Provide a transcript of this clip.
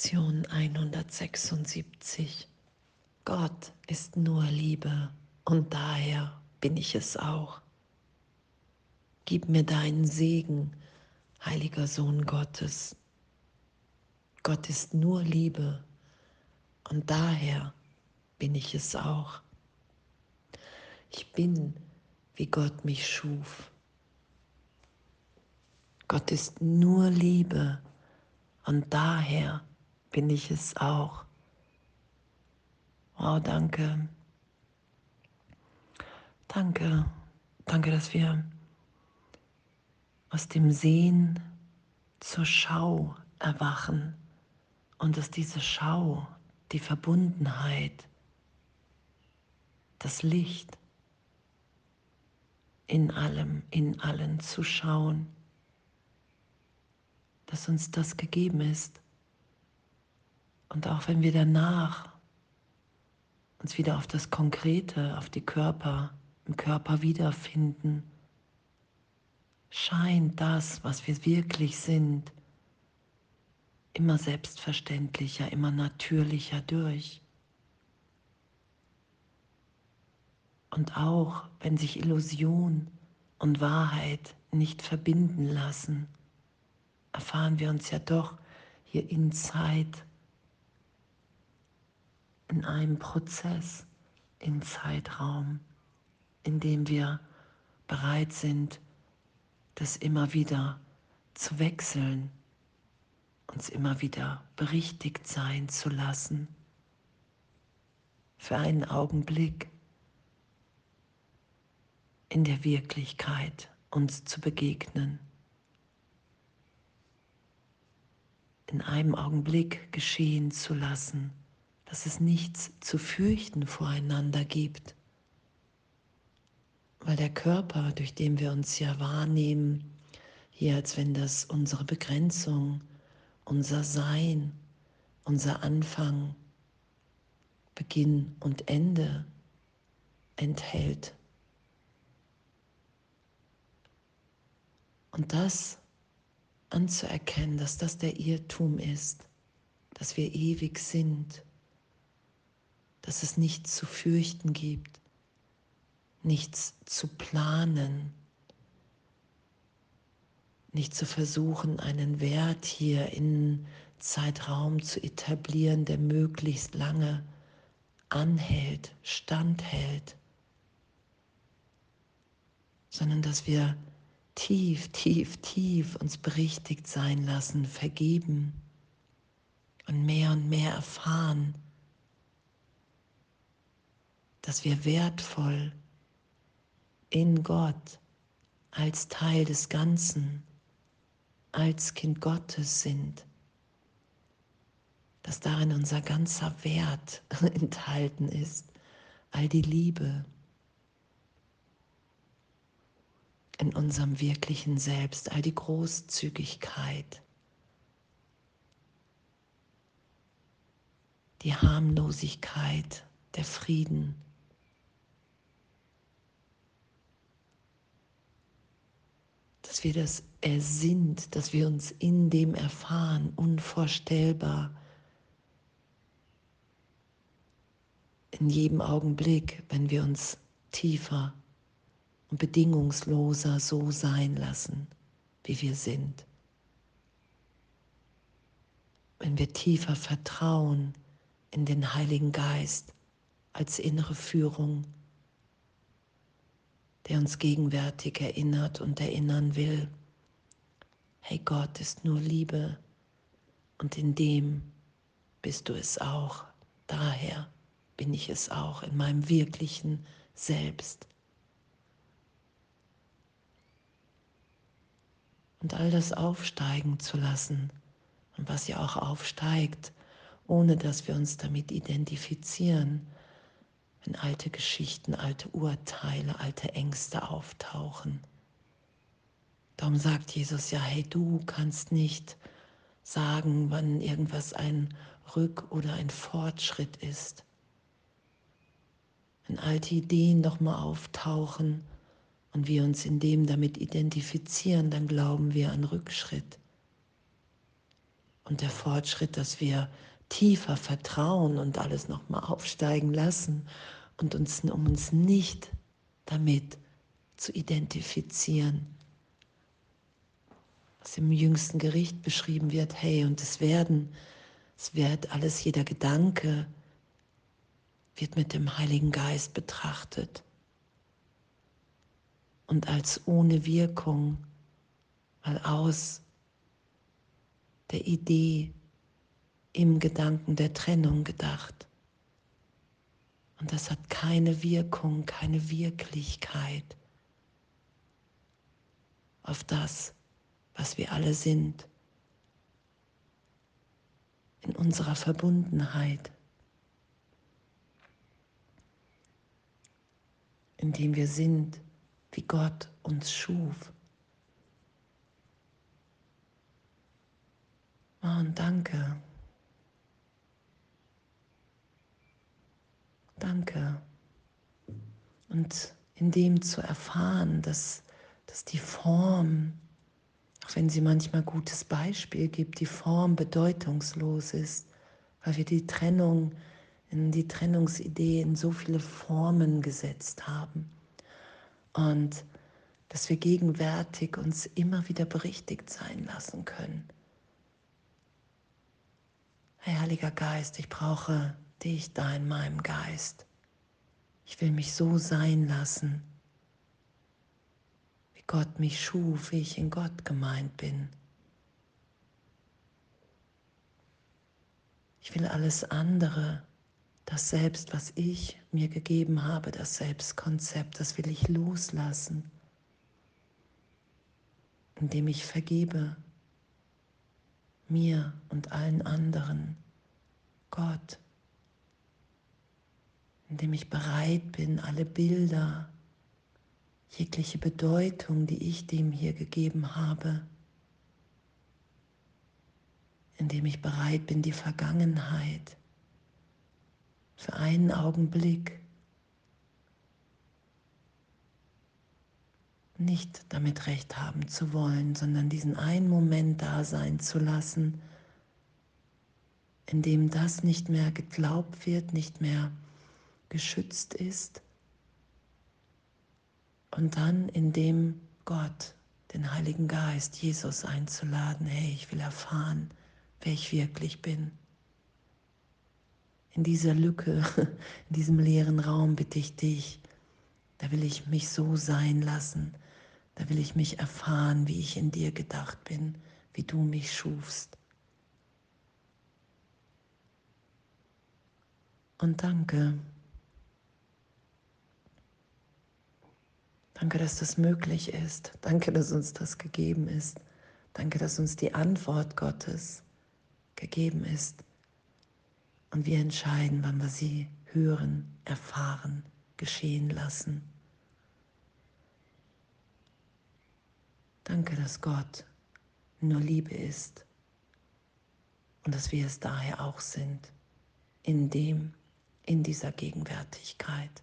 Lektion 176. Gott ist nur Liebe und daher bin ich es auch. Gib mir deinen Segen, heiliger Sohn Gottes. Gott ist nur Liebe und daher bin ich es auch. Ich bin, wie Gott mich schuf. Gott ist nur Liebe und daher bin ich es auch. Wow, danke. Danke. Danke, dass wir aus dem Sehen zur Schau erwachen und dass diese Schau, die Verbundenheit, das Licht in allem, in allen zu schauen, dass uns das gegeben ist. Und auch wenn wir danach uns wieder auf das Konkrete, auf die Körper, im Körper wiederfinden, scheint das, was wir wirklich sind, immer selbstverständlicher, immer natürlicher durch. Und auch wenn sich Illusion und Wahrheit nicht verbinden lassen, erfahren wir uns ja doch hier in Zeit, in einem Prozess, in Zeitraum, in dem wir bereit sind, das immer wieder zu wechseln, uns immer wieder berichtigt sein zu lassen, für einen Augenblick in der Wirklichkeit uns zu begegnen. in einem Augenblick geschehen zu lassen, dass es nichts zu fürchten voreinander gibt. Weil der Körper, durch den wir uns ja wahrnehmen, hier als wenn das unsere Begrenzung, unser Sein, unser Anfang, Beginn und Ende enthält. Und das anzuerkennen, dass das der Irrtum ist, dass wir ewig sind, dass es nichts zu fürchten gibt, nichts zu planen, nicht zu versuchen, einen Wert hier in Zeitraum zu etablieren, der möglichst lange anhält, standhält, sondern dass wir tief, tief, tief uns berichtigt sein lassen, vergeben und mehr und mehr erfahren, dass wir wertvoll in Gott als Teil des Ganzen, als Kind Gottes sind, dass darin unser ganzer Wert enthalten ist, all die Liebe, in unserem wirklichen Selbst, all die Großzügigkeit, die Harmlosigkeit, der Frieden. Dass wir das ersinnt, dass wir uns in dem erfahren, unvorstellbar. In jedem Augenblick, wenn wir uns tiefer und bedingungsloser so sein lassen, wie wir sind. Wenn wir tiefer vertrauen in den Heiligen Geist als innere Führung, der uns gegenwärtig erinnert und erinnern will, hey Gott ist nur Liebe und in dem bist du es auch, daher bin ich es auch in meinem wirklichen Selbst. und all das aufsteigen zu lassen und was ja auch aufsteigt, ohne dass wir uns damit identifizieren, wenn alte Geschichten, alte Urteile, alte Ängste auftauchen. Darum sagt Jesus ja, hey, du kannst nicht sagen, wann irgendwas ein Rück- oder ein Fortschritt ist. Wenn alte Ideen nochmal auftauchen, und wir uns in dem damit identifizieren, dann glauben wir an Rückschritt. und der Fortschritt, dass wir tiefer vertrauen und alles nochmal aufsteigen lassen und uns, um uns nicht damit zu identifizieren. Was im jüngsten Gericht beschrieben wird, hey, und es werden, es wird alles, jeder Gedanke wird mit dem Heiligen Geist betrachtet und als ohne Wirkung, weil aus der Idee im Gedanken der Trennung gedacht. Und das hat keine Wirkung, keine Wirklichkeit auf das, was wir alle sind, in unserer Verbundenheit, in dem wir sind, wie Gott uns schuf. Oh, und danke. Danke. Und in dem zu erfahren, dass, dass die Form, auch wenn sie manchmal gutes Beispiel gibt, die Form bedeutungslos ist, weil wir die Trennung, in die Trennungsidee in so viele Formen gesetzt haben. Und dass wir gegenwärtig uns immer wieder berichtigt sein lassen können. Hey, Heiliger Geist, ich brauche dich da in meinem Geist. Ich will mich so sein lassen, wie Gott mich schuf, wie ich in Gott gemeint bin. Ich will alles andere, das Selbst, was ich mir gegeben habe, das Selbstkonzept, das will ich loslassen, indem ich vergebe mir und allen anderen, Gott, indem ich bereit bin, alle Bilder, jegliche Bedeutung, die ich dem hier gegeben habe, indem ich bereit bin, die Vergangenheit für einen Augenblick nicht damit recht haben zu wollen, sondern diesen einen Moment da sein zu lassen, in dem das nicht mehr geglaubt wird, nicht mehr geschützt ist. Und dann in dem Gott, den Heiligen Geist, Jesus einzuladen, hey, ich will erfahren, wer ich wirklich bin. In dieser Lücke, in diesem leeren Raum bitte ich dich, da will ich mich so sein lassen, da will ich mich erfahren, wie ich in dir gedacht bin, wie du mich schufst. Und danke, Danke, dass das möglich ist. Danke, dass uns das gegeben ist. Danke, dass uns die Antwort Gottes gegeben ist. Und wir entscheiden, wann wir sie hören, erfahren, geschehen lassen. Danke, dass Gott nur Liebe ist und dass wir es daher auch sind, in dem, in dieser Gegenwärtigkeit.